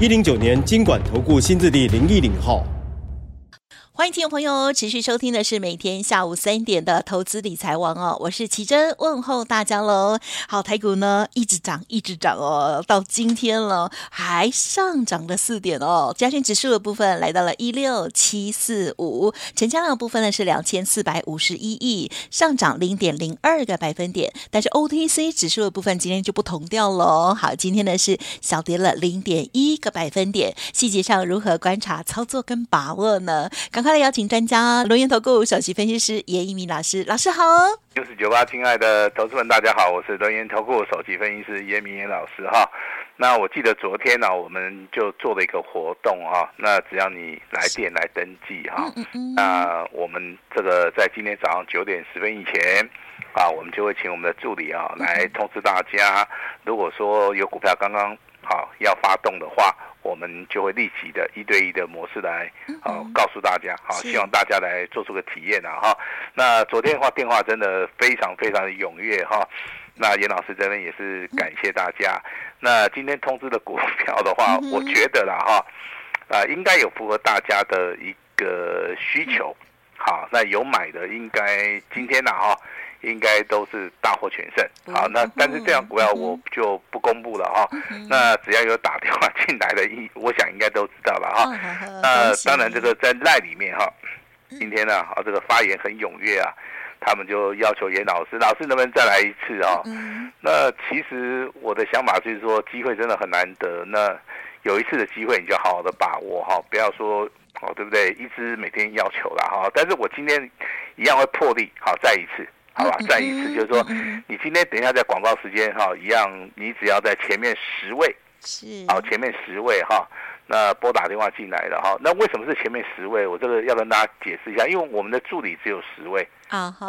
一零九年金管投顾新字第零一零号。欢迎听众朋友持续收听的是每天下午三点的投资理财王哦，我是奇珍问候大家喽。好，台股呢一直涨一直涨哦，到今天了还上涨了四点哦。加权指数的部分来到了一六七四五，成交量的部分呢是两千四百五十一亿，上涨零点零二个百分点。但是 OTC 指数的部分今天就不同调喽。好，今天呢是小跌了零点一个百分点。细节上如何观察操作跟把握呢？刚快来邀请专家，轮源投顾首席分析师严一民老师，老师好。六四九八，亲爱的投资们，大家好，我是轮源投顾首席分析师严明严老师哈。那我记得昨天呢、啊，我们就做了一个活动哈。那只要你来电来登记哈，嗯嗯那我们这个在今天早上九点十分以前啊，我们就会请我们的助理啊来通知大家，如果说有股票刚刚好要发动的话。我们就会立即的一对一的模式来，啊，告诉大家，好，希望大家来做出个体验啊，哈。那昨天的话，电话真的非常非常的踊跃哈。那严老师这边也是感谢大家。那今天通知的股票的话，我觉得啦哈，啊，应该有符合大家的一个需求。好，那有买的应该今天呢哈。应该都是大获全胜，好，那但是这样股票我就不公布了哈。那只要有打电话进来的，一 我想应该都知道了哈。那当然这个在赖里面哈，今天呢啊这个发言很踊跃啊，他们就要求严老师，老师能不能再来一次啊？那其实我的想法就是说，机会真的很难得，那有一次的机会你就好好的把握哈，不要说哦对不对？一直每天要求了哈，但是我今天一样会破例，好再一次。好吧，再一次就是说，你今天等一下在广告时间哈，一样，你只要在前面十位，是，好，前面十位哈，那拨打电话进来的哈，那为什么是前面十位？我这个要跟大家解释一下，因为我们的助理只有十位啊，好，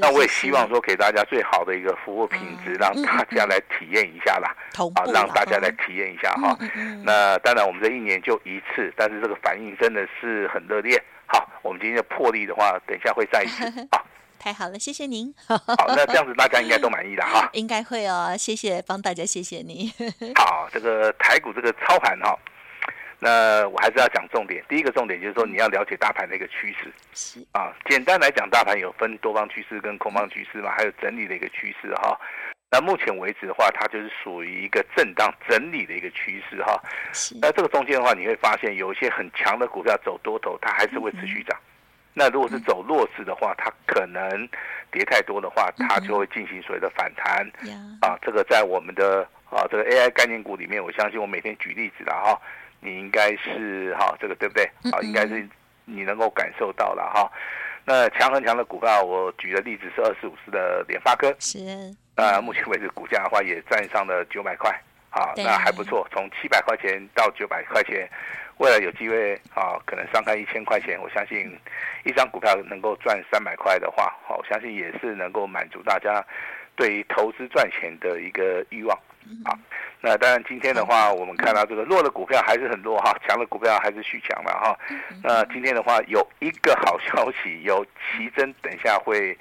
那我也希望说给大家最好的一个服务品质，让大家来体验一下啦，啊，让大家来体验一下哈。那当然我们这一年就一次，但是这个反应真的是很热烈。好，我们今天的破例的话，等一下会再一次啊。太好了，谢谢您。好，那这样子大家应该都满意了哈。应该会哦，谢谢帮大家，谢谢你。好，这个台股这个操盘哈，那我还是要讲重点。第一个重点就是说，你要了解大盘的一个趋势。是啊，简单来讲，大盘有分多方趋势跟空方趋势嘛，还有整理的一个趋势哈。那目前为止的话，它就是属于一个震荡整理的一个趋势哈。是。那这个中间的话，你会发现有一些很强的股票走多头，它还是会持续涨。嗯那如果是走弱势的话，它可能跌太多的话，它就会进行所谓的反弹。啊，这个在我们的啊这个 AI 概念股里面，我相信我每天举例子的哈，你应该是哈这个对不对？啊，应该是你能够感受到了哈。那强很强的股票，我举的例子是二四五四的联发科。是。那目前为止股价的话也站上了九百块，啊，那还不错，从七百块钱到九百块钱。未来有机会啊，可能上看一千块钱，我相信一张股票能够赚三百块的话，好，我相信也是能够满足大家对于投资赚钱的一个欲望。啊，那当然今天的话，我们看到这个弱的股票还是很弱哈，强的股票还是续强了哈。那今天的话有一个好消息，有奇珍等一下会。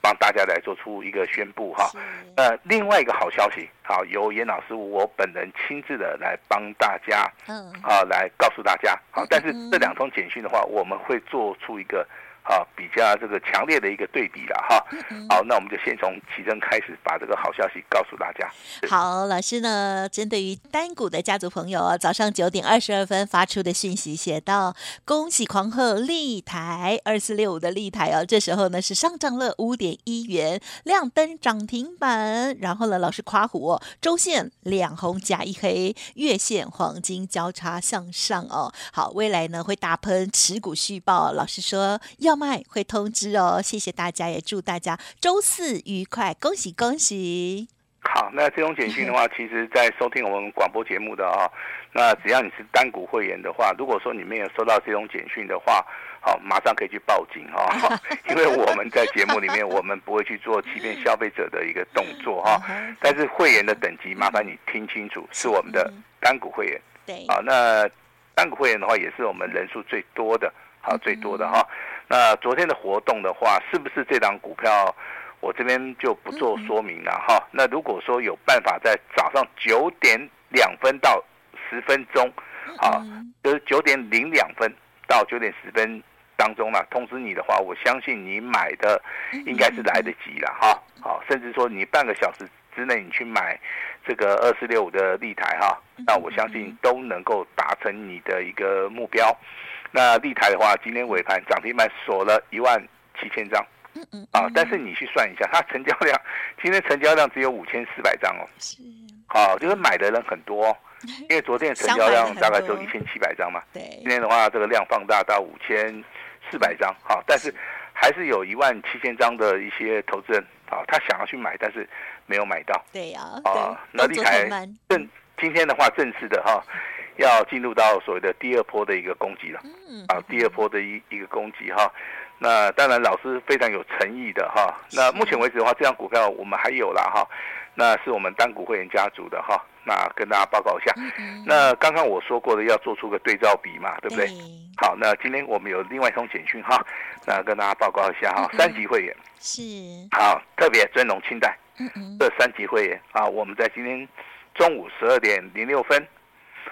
帮大家来做出一个宣布哈，呃，另外一个好消息，好，由严老师我本人亲自的来帮大家，嗯，啊，来告诉大家，好，但是这两通简讯的话，我们会做出一个。啊，比较这个强烈的一个对比了哈。好，那我们就先从奇珍开始，把这个好消息告诉大家。好，老师呢，针对于单股的家族朋友，早上九点二十二分发出的讯息写道：恭喜狂贺立台二四六五的立台哦，这时候呢是上涨了五点一元，亮灯涨停板。然后呢，老师夸虎哦，周线两红加一黑，月线黄金交叉向上哦。好，未来呢会大喷持股续报，老师说要。会通知哦，谢谢大家，也祝大家周四愉快，恭喜恭喜！好，那这种简讯的话，其实，在收听我们广播节目的啊、哦，那只要你是单股会员的话，如果说你没有收到这种简讯的话，好，马上可以去报警哈、哦，因为我们在节目里面，我们不会去做欺骗消费者的一个动作哈、哦。但是会员的等级，麻烦你听清楚，是我们的单股会员。对，啊，那单股会员的话，也是我们人数最多的，好，最多的哈。那昨天的活动的话，是不是这档股票？我这边就不做说明了哈。那如果说有办法在早上九点两分到十分钟，啊，就是九点零两分到九点十分当中呢，通知你的话，我相信你买的应该是来得及了哈。好，甚至说你半个小时之内你去买这个二四六五的立台哈，那我相信都能够达成你的一个目标。那立台的话，今天尾盘涨停板锁了一万七千张。嗯嗯啊，但是你去算一下，它成交量今天成交量只有五千四百张哦。是。好，就是买的人很多，因为昨天的成交量大概只有一千七百张嘛。对。今天的话，这个量放大到五千四百张，好，但是还是有一万七千张的一些投资人啊，他想要去买，但是没有买到。对呀。啊，那立台正今天的话正式的哈，要进入到所谓的第二波的一个攻击了。嗯。啊，第二波的一一个攻击哈。那当然，老师非常有诚意的哈。那目前为止的话，这张股票我们还有了哈。那是我们单股会员家族的哈。那跟大家报告一下。那刚刚我说过的，要做出个对照比嘛，对不对？好，那今天我们有另外一通简讯哈。那跟大家报告一下哈。三级会员是好，特别尊荣清代。这三级会员啊，我们在今天中午十二点零六分。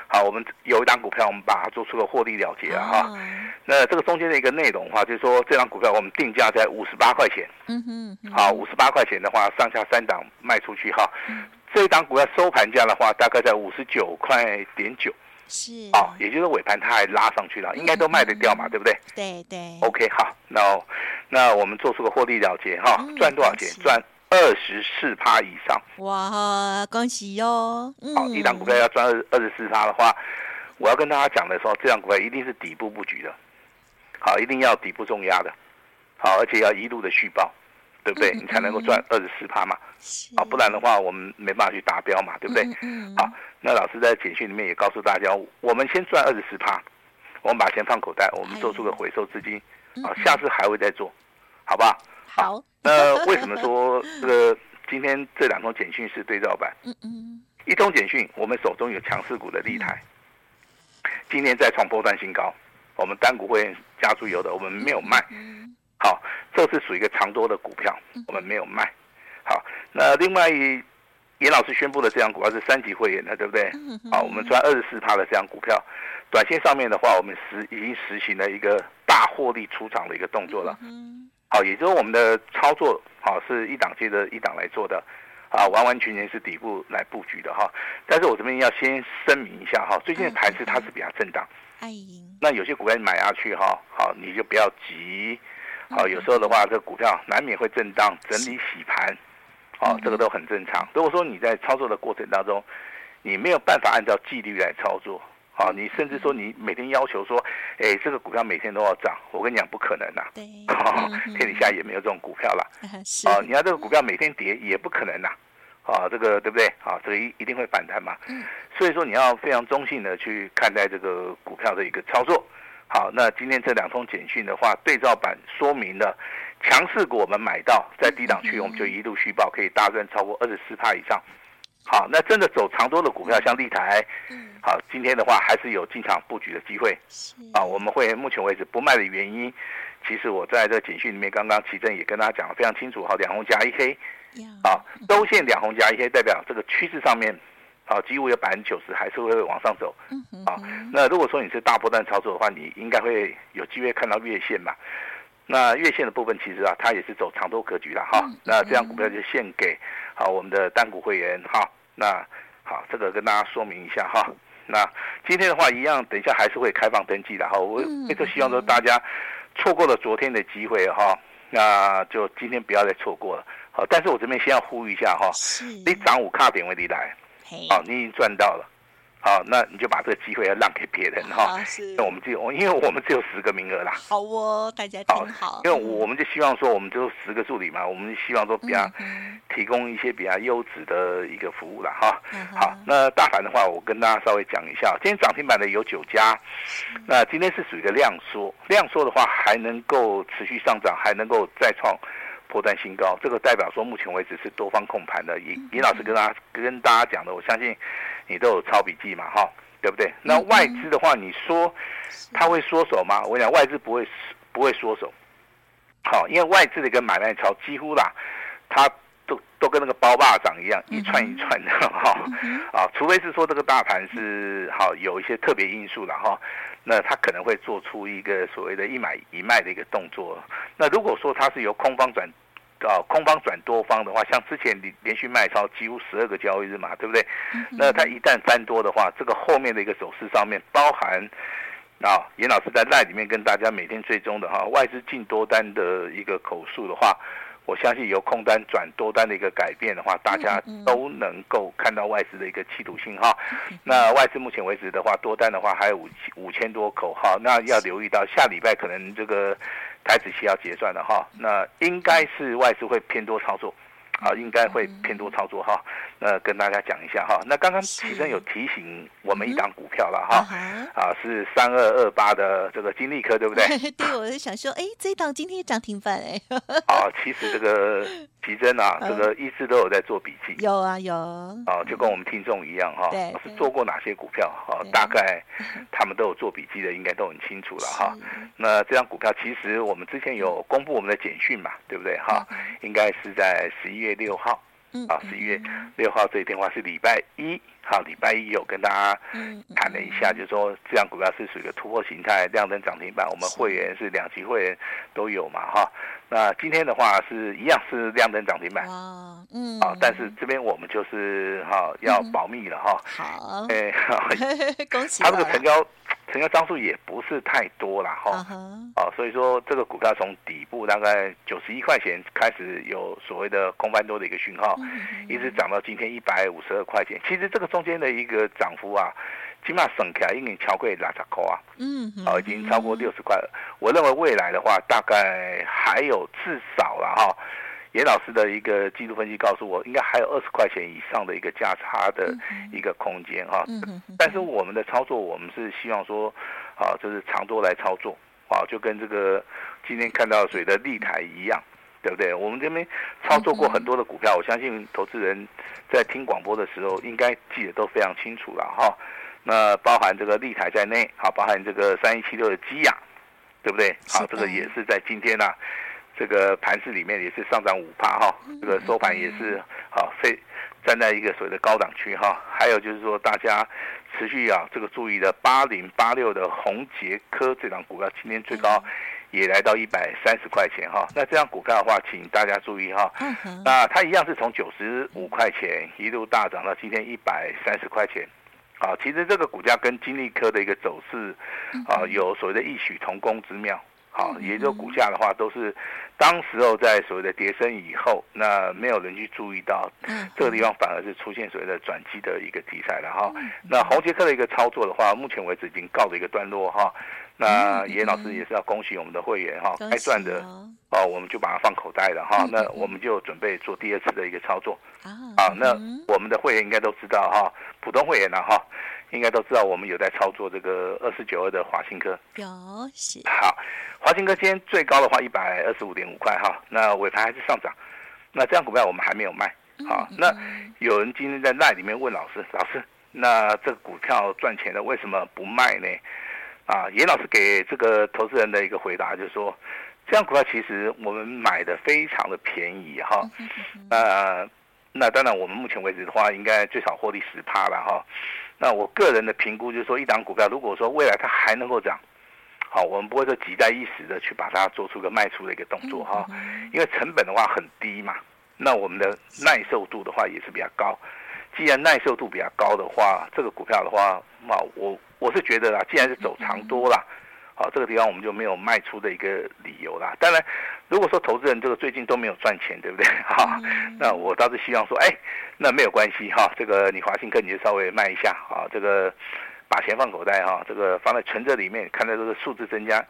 好，我们有一档股票，我们把它做出了获利了结了哈。那这个中间的一个内容的话，就是说这档股票我们定价在五十八块钱。嗯哼。好，五十八块钱的话，上下三档卖出去哈。这一档股票收盘价的话，大概在五十九块点九。是。哦，也就是尾盘它还拉上去了，应该都卖得掉嘛，对不对？对对。OK，好，那那我们做出个获利了结哈，赚多少钱？赚。二十四趴以上，哇，恭喜哟！嗯、好，一档股票要赚二二十四趴的话，我要跟大家讲的时候，这档股票一定是底部布局的，好，一定要底部重压的，好，而且要一路的续报，对不对？嗯、你才能够赚二十四趴嘛，是。好，不然的话我们没办法去达标嘛，对不对？嗯、好，那老师在简讯里面也告诉大家，我们先赚二十四趴，我们把钱放口袋，我们做出个回收资金，好，下次还会再做，好不好？好，那为什么说这个今天这两通简讯是对照版？嗯嗯，一通简讯，我们手中有强势股的立台，今天再创波段新高，我们单股会员加注有的，我们没有卖。好，这是属于一个长多的股票，我们没有卖。好，那另外一严老师宣布的这张股票是三级会员的，对不对？好，我们赚二十四趴的这张股票，短线上面的话，我们实已经实行了一个大获利出场的一个动作了。好，也就是我们的操作，好是一档接着一档来做的，啊，完完全全是底部来布局的哈。但是我这边要先声明一下哈，最近的盘势它是比较震荡，那有些股票你买下去哈，好你就不要急，好有时候的话，这个股票难免会震荡整理洗盘，哦，这个都很正常。如果说你在操作的过程当中，你没有办法按照纪律来操作。好，你甚至说你每天要求说，哎，这个股票每天都要涨，我跟你讲不可能呐。对，天底下也没有这种股票了。啊，你要这个股票每天跌也不可能呐。啊，这个对不对？啊，这个一一定会反弹嘛。嗯。所以说你要非常中性的去看待这个股票的一个操作。好，那今天这两通简讯的话，对照版说明了强势股我们买到在低档区，我们就一路续报，可以大赚超过二十四趴以上。好，那真的走长多的股票，像立台，好，今天的话还是有进场布局的机会。啊，我们会目前为止不卖的原因，其实我在这简讯里面刚刚奇正也跟大家讲的非常清楚。好，两红加一黑，啊，周线两红加一黑代表这个趋势上面，啊，几乎有百分之九十还是会往上走。啊，那如果说你是大波段操作的话，你应该会有机会看到月线嘛。那月线的部分其实啊，它也是走长多格局了哈。那这样股票就献给好我们的单股会员哈。那好，这个跟大家说明一下哈。那今天的话一样，等一下还是会开放登记的哈。我也就希望说大家错过了昨天的机会哈，那就今天不要再错过了。好，但是我这边先要呼吁一下哈，你涨五卡点位你来，好，你已经赚到了。好，那你就把这个机会要让给别人哈。那我们只有，因为我们只有十个名额啦。好哦，大家听好。因为我们就希望说，我们就十个助理嘛，我们希望说比较提供一些比较优质的一个服务了哈。好，那大盘的话，我跟大家稍微讲一下，今天涨停板的有九家，那今天是属于一个量缩，量缩的话还能够持续上涨，还能够再创。破断新高，这个代表说目前为止是多方控盘的。尹尹老师跟大家跟大家讲的，我相信你都有抄笔记嘛，哈，对不对？那外资的话，你说他会缩手吗？我讲外资不会不会缩手，好，因为外资的一个买卖潮几乎啦，它都都跟那个包霸掌一样，一串一串的哈，啊，除非是说这个大盘是好有一些特别因素了哈。那它可能会做出一个所谓的一买一卖的一个动作。那如果说它是由空方转，啊空方转多方的话，像之前连连续卖超几乎十二个交易日嘛，对不对？那它一旦翻多的话，这个后面的一个走势上面包含啊，严老师在 LINE 里面跟大家每天追踪的哈，外资进多单的一个口数的话。我相信由空单转多单的一个改变的话，大家都能够看到外资的一个企图信号。那外资目前为止的话，多单的话还有五五千多口哈。那要留意到下礼拜可能这个台子期要结算了哈。那应该是外资会偏多操作。好，应该会偏多操作哈。那跟大家讲一下哈。那刚刚其实有提醒我们一档股票了哈。啊，是三二二八的这个金利科，对不对？对，我是想说，哎，这一档今天涨停板哎。啊，其实这个奇珍啊，这个一直都有在做笔记。有啊，有。啊，就跟我们听众一样哈。对。是做过哪些股票？啊，大概 他们都有做笔记的，应该都很清楚了哈。那这张股票其实我们之前有公布我们的简讯嘛，对不对？哈，应该是在十一月。月六号，啊，十一月六号这一天的话是礼拜一，好，礼拜一有跟大家谈了一下，就是说这样股票是属于一个突破形态，亮灯涨停板，我们会员是两级会员都有嘛，哈，那今天的话是一样是亮灯涨停板，嗯，啊，但是这边我们就是哈要保密了哈，好，哎，恭喜，他这个成交。成交张数也不是太多了哈，哦，所以说这个股票从底部大概九十一块钱开始有所谓的空翻多的一个讯号，一直涨到今天一百五十二块钱。其实这个中间的一个涨幅啊，起码省起来已经超过六十块啊，嗯，哦，已经超过六十块了。我认为未来的话，大概还有至少了哈。严老师的一个技术分析告诉我，应该还有二十块钱以上的一个价差的一个空间哈。但是我们的操作，我们是希望说，啊，就是长多来操作，啊，就跟这个今天看到水的立台一样，对不对？我们这边操作过很多的股票，我相信投资人在听广播的时候，应该记得都非常清楚了哈。那包含这个立台在内，好，包含这个三一七六的基亚，对不对？好，这个也是在今天呢。这个盘市里面也是上涨五帕哈，这个收盘也是好，非站在一个所谓的高档区哈。还有就是说，大家持续啊这个注意的八零八六的宏杰科这档股票，今天最高也来到一百三十块钱哈。那这张股票的话，请大家注意哈。那它一样是从九十五块钱一路大涨到今天一百三十块钱。啊，其实这个股价跟金利科的一个走势啊，有所谓的异曲同工之妙。好，也就股价的话，都是当时候在所谓的跌升以后，那没有人去注意到，这个地方反而是出现所谓的转机的一个题材了哈。那宏捷科的一个操作的话，目前为止已经告了一个段落哈。那严老师也是要恭喜我们的会员哈，该赚的哦，我们就把它放口袋了哈。那我们就准备做第二次的一个操作啊。那我们的会员应该都知道哈，普通会员了哈。应该都知道，我们有在操作这个二四九二的华新科。有是。好，华新科今天最高的话一百二十五点五块哈，那尾盘还是上涨。那这样股票我们还没有卖。好，那有人今天在那里面问老师，老师，那这个股票赚钱了，为什么不卖呢？啊，严老师给这个投资人的一个回答就是说，这样股票其实我们买的非常的便宜哈。呃，那当然我们目前为止的话，应该最少获利十趴了哈。那我个人的评估就是说，一档股票如果说未来它还能够涨，好，我们不会说急在一时的去把它做出个卖出的一个动作哈，因为成本的话很低嘛，那我们的耐受度的话也是比较高。既然耐受度比较高的话，这个股票的话，那我我是觉得啦，既然是走长多啦，好，这个地方我们就没有卖出的一个理由啦。当然，如果说投资人这个最近都没有赚钱，对不对？哈，那我倒是希望说，哎，那没有关系哈，这个你华兴科你就稍微卖一下啊，这个。把钱放口袋哈，这个放在存折里面，看到这个数字增加，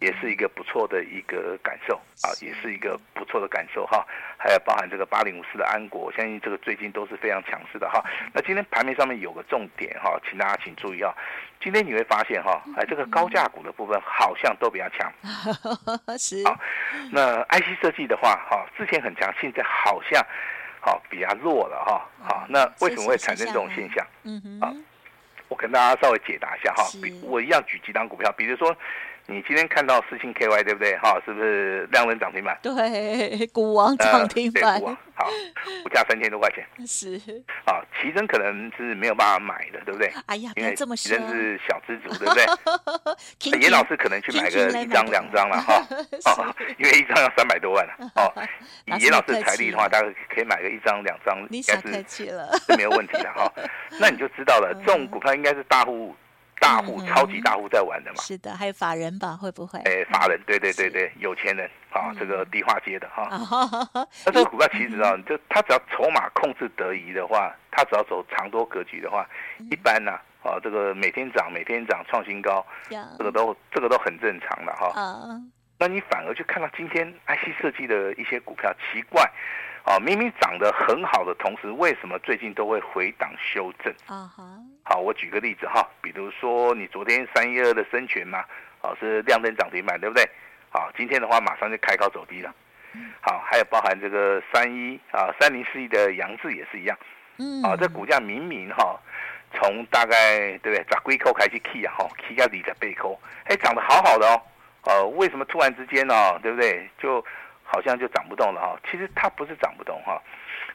也是一个不错的一个感受啊，也是一个不错的感受哈。还有包含这个八零五四的安国，我相信这个最近都是非常强势的哈。那今天盘面上面有个重点哈，请大家请注意啊，今天你会发现哈，哎，这个高价股的部分好像都比较强。是。好，那 IC 设计的话哈，之前很强，现在好像好比较弱了哈。好，那为什么会产生这种现象？嗯哼。我跟大家稍微解答一下哈，比我一样举几档股票，比如说。你今天看到四星 KY 对不对？哈，是不是量能涨停板？对，股王涨停板。呃、好，股价三千多块钱。是。啊，奇珍可能是没有办法买的，对不对？哎呀，因为这么奇珍是小资族，对不对？严老师可能去买个一张两张了哈。哦，因为一张要三百多万了。哦，以严老师财力的话，大概可以买个一张两张，应该是是没有问题的哈。那你就知道了，这种股票应该是大户。大户、超级大户在玩的嘛？是的，还有法人吧？会不会？哎，法人，对对对对，有钱人啊，这个低化街的哈。那这个股票 其实啊，就它只要筹码控制得宜的话，它只要走长多格局的话，一般呢，啊，这个每天涨，每天涨，创新高，这个都这个都很正常的哈。那你反而去看到今天 IC 设计的一些股票，奇怪。啊，明明涨得很好的同时，为什么最近都会回档修正？啊哈。好，我举个例子哈，比如说你昨天三一二的生全嘛，好是亮灯涨停板，对不对？好，今天的话马上就开高走低了。好，还有包含这个三一啊三零四一的杨志也是一样。嗯。啊，这股价明明哈，从大概对不对？砸龟扣开始起啊，哈，起到底在背扣，哎，涨得好好的哦。呃，为什么突然之间呢？对不对？就好像就涨不动了哈，其实它不是涨不动哈，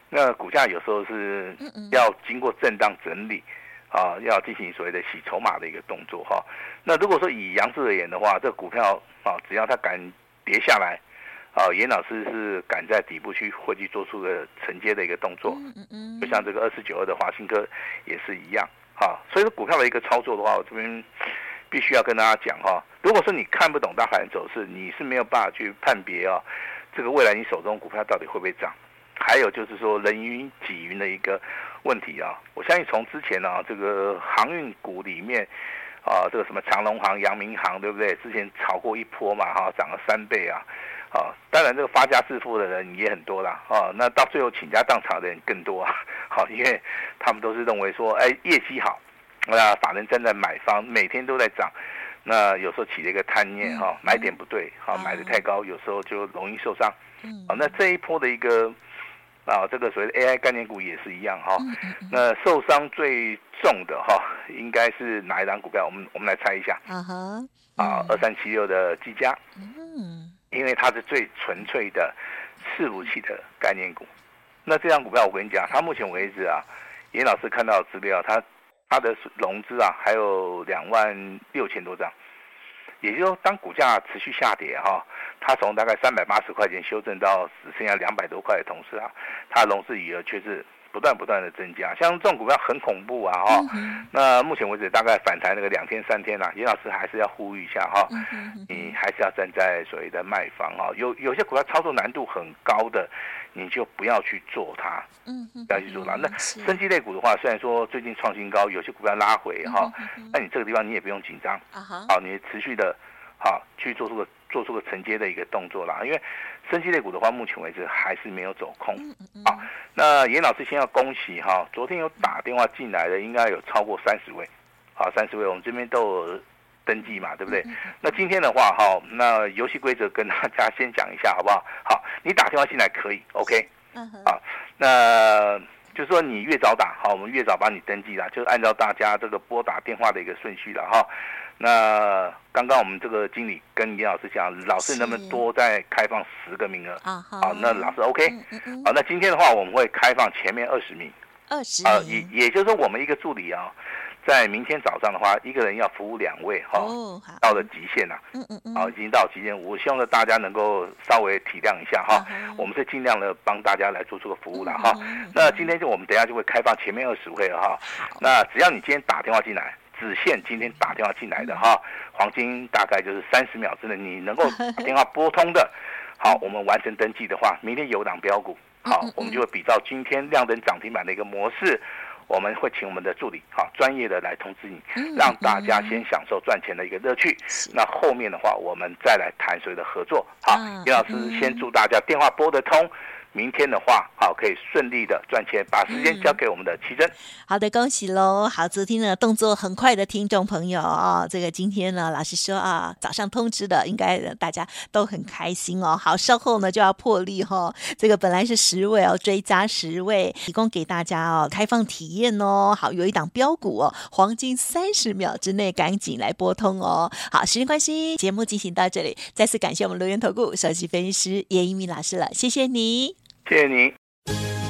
那股价有时候是要经过震荡整理啊，要进行所谓的洗筹码的一个动作哈。那如果说以杨志而言的话，这个股票啊，只要它敢跌下来啊，严老师是敢在底部去会去做出个承接的一个动作，嗯嗯就像这个二四九二的华新科也是一样哈。所以说股票的一个操作的话，我这边必须要跟大家讲哈，如果说你看不懂大盘走势，你是没有办法去判别啊。这个未来你手中股票到底会不会涨？还有就是说人云己云的一个问题啊！我相信从之前呢、啊，这个航运股里面啊，这个什么长隆航、阳明航，对不对？之前炒过一波嘛，哈、啊，涨了三倍啊！啊，当然这个发家致富的人也很多啦，啊，那到最后倾家荡产的人更多啊！好、啊，因为他们都是认为说，哎，业绩好，那法人站在买方，每天都在涨。那有时候起了一个贪念哈，买点不对，哈，买的太高，有时候就容易受伤。啊，那这一波的一个啊，这个所谓的 AI 概念股也是一样哈。那受伤最重的哈，应该是哪一档股票？我们我们来猜一下。啊哈。啊，二三七六的技嘉。嗯。因为它是最纯粹的伺服器的概念股。那这张股票我跟你讲，它目前为止啊，严老师看到的资料，它。它的融资啊，还有两万六千多张，也就是说，当股价持续下跌哈，它从大概三百八十块钱修正到只剩下两百多块的同时啊，它的融资余额却是不断不断的增加。像这种股票很恐怖啊哈。那目前为止大概反弹那个两天三天啊，严老师还是要呼吁一下哈，你还是要站在所谓的卖方啊。有有些股票操作难度很高的。你就不要去做它，嗯，不要去做它。那升级类股的话，虽然说最近创新高，有些股票拉回哈，那你这个地方你也不用紧张，啊哈，好，你持续的，好去做出个做出个承接的一个动作啦。因为升息类股的话，目前为止还是没有走空，好，那严老师先要恭喜哈，昨天有打电话进来的，应该有超过三十位，好，三十位，我们这边都有。登记嘛，对不对？那今天的话，哈，那游戏规则跟大家先讲一下，好不好？好，你打电话进来可以，OK，嗯好，那就是说你越早打，好，我们越早帮你登记了，就按照大家这个拨打电话的一个顺序了，哈。那刚刚我们这个经理跟严老师讲，老师能不能多再开放十个名额？啊，好，那老师 OK，好，那今天的话我们会开放前面二十名，二十，啊，也也就是说我们一个助理啊。在明天早上的话，一个人要服务两位哈，到了极限了，嗯嗯嗯，好，已经到极限，我希望呢大家能够稍微体谅一下哈，我们是尽量的帮大家来做出个服务了哈。那今天就我们等下就会开放前面二十位了哈，那只要你今天打电话进来，只限今天打电话进来的哈，黄金大概就是三十秒之内，你能够打电话拨通的，好，我们完成登记的话，明天有档标股，好，我们就会比照今天亮灯涨停板的一个模式。我们会请我们的助理，好专业的来通知你，让大家先享受赚钱的一个乐趣。那后面的话，我们再来谈谁的合作。好，李老师先祝大家电话拨得通。明天的话，好，可以顺利的赚钱，把时间交给我们的奇珍。好的，恭喜喽！好，昨天呢动作很快的听众朋友哦，这个今天呢，老师说啊，早上通知的，应该大家都很开心哦。好，稍后呢就要破例哈、哦，这个本来是十位哦，追加十位，提供给大家哦，开放体验哦。好，有一档标股哦，黄金三十秒之内赶紧来拨通哦。好，时间关系，节目进行到这里，再次感谢我们留言投顾首席分析师叶一鸣老师了，谢谢你。谢谢您。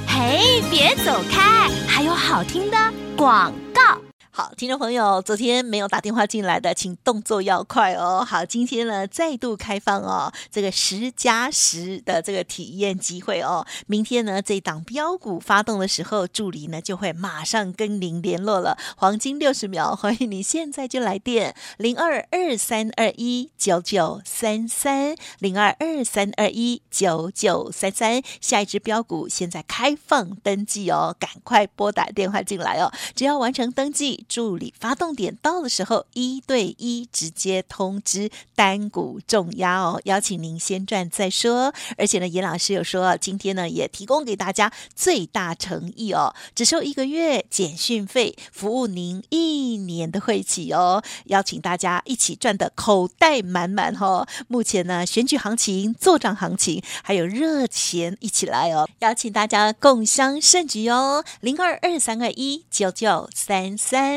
嘿，别走开，还有好听的广告。好，听众朋友，昨天没有打电话进来的，请动作要快哦。好，今天呢再度开放哦，这个十加十的这个体验机会哦。明天呢这档标股发动的时候，助理呢就会马上跟您联络了。黄金六十秒，欢迎你现在就来电零二二三二一九九三三零二二三二一九九三三。下一支标股现在开放登记哦，赶快拨打电话进来哦。只要完成登记。助理发动点到的时候，一对一直接通知单股重压哦，邀请您先赚再说。而且呢，严老师有说，今天呢也提供给大家最大诚意哦，只收一个月简讯费，服务您一年的会期哦，邀请大家一起赚的口袋满满哦。目前呢，选举行情、作帐行情，还有热钱一起来哦，邀请大家共襄盛举哦，零二二三二一九九三三